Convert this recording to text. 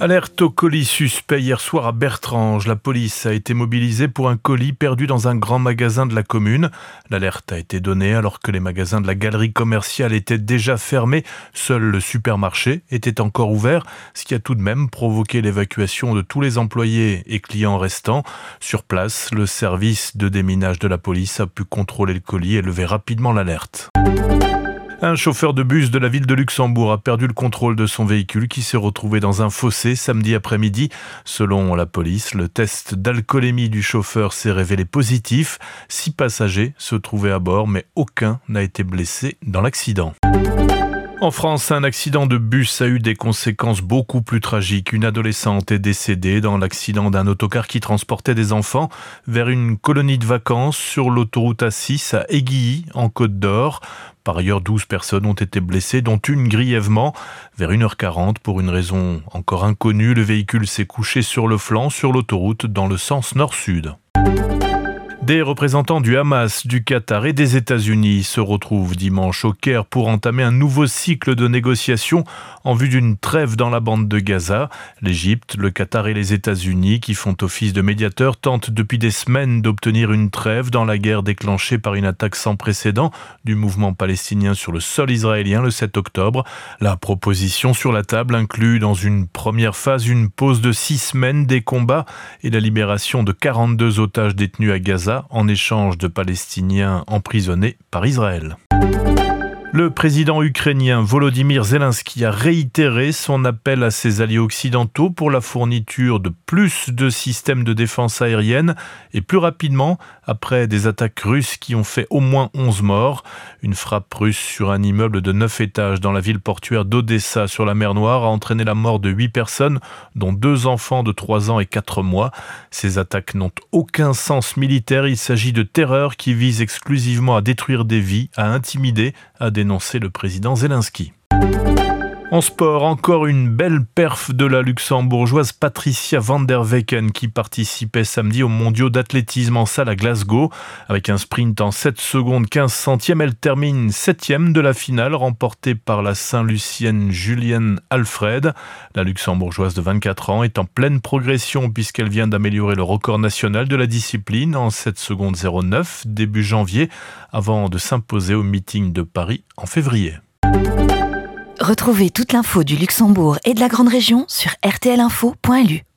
Alerte au colis suspect hier soir à Bertrange. La police a été mobilisée pour un colis perdu dans un grand magasin de la commune. L'alerte a été donnée alors que les magasins de la galerie commerciale étaient déjà fermés. Seul le supermarché était encore ouvert, ce qui a tout de même provoqué l'évacuation de tous les employés et clients restants. Sur place, le service de déminage de la police a pu contrôler le colis et lever rapidement l'alerte. Un chauffeur de bus de la ville de Luxembourg a perdu le contrôle de son véhicule qui s'est retrouvé dans un fossé samedi après-midi. Selon la police, le test d'alcoolémie du chauffeur s'est révélé positif. Six passagers se trouvaient à bord, mais aucun n'a été blessé dans l'accident. En France, un accident de bus a eu des conséquences beaucoup plus tragiques. Une adolescente est décédée dans l'accident d'un autocar qui transportait des enfants vers une colonie de vacances sur l'autoroute A6 à Aiguilly, en Côte d'Or. Par ailleurs, 12 personnes ont été blessées, dont une grièvement. Vers 1h40, pour une raison encore inconnue, le véhicule s'est couché sur le flanc sur l'autoroute dans le sens nord-sud. Des représentants du Hamas, du Qatar et des États-Unis se retrouvent dimanche au Caire pour entamer un nouveau cycle de négociations en vue d'une trêve dans la bande de Gaza. L'Égypte, le Qatar et les États-Unis, qui font office de médiateurs, tentent depuis des semaines d'obtenir une trêve dans la guerre déclenchée par une attaque sans précédent du mouvement palestinien sur le sol israélien le 7 octobre. La proposition sur la table inclut dans une première phase une pause de six semaines des combats et la libération de 42 otages détenus à Gaza en échange de Palestiniens emprisonnés par Israël. Le président ukrainien Volodymyr Zelensky a réitéré son appel à ses alliés occidentaux pour la fourniture de plus de systèmes de défense aérienne et plus rapidement après des attaques russes qui ont fait au moins 11 morts. Une frappe russe sur un immeuble de 9 étages dans la ville portuaire d'Odessa sur la mer Noire a entraîné la mort de 8 personnes dont deux enfants de 3 ans et 4 mois. Ces attaques n'ont aucun sens militaire, il s'agit de terreur qui vise exclusivement à détruire des vies, à intimider, à dénoncer le président Zelensky. En sport, encore une belle perf de la luxembourgeoise Patricia van der Wecken qui participait samedi aux mondiaux d'athlétisme en salle à Glasgow. Avec un sprint en 7 secondes 15 centièmes, elle termine 7 de la finale remportée par la Saint-Lucienne Julienne Alfred. La luxembourgeoise de 24 ans est en pleine progression puisqu'elle vient d'améliorer le record national de la discipline en 7 secondes 09 début janvier avant de s'imposer au meeting de Paris en février. Retrouvez toute l'info du Luxembourg et de la Grande Région sur rtlinfo.lu.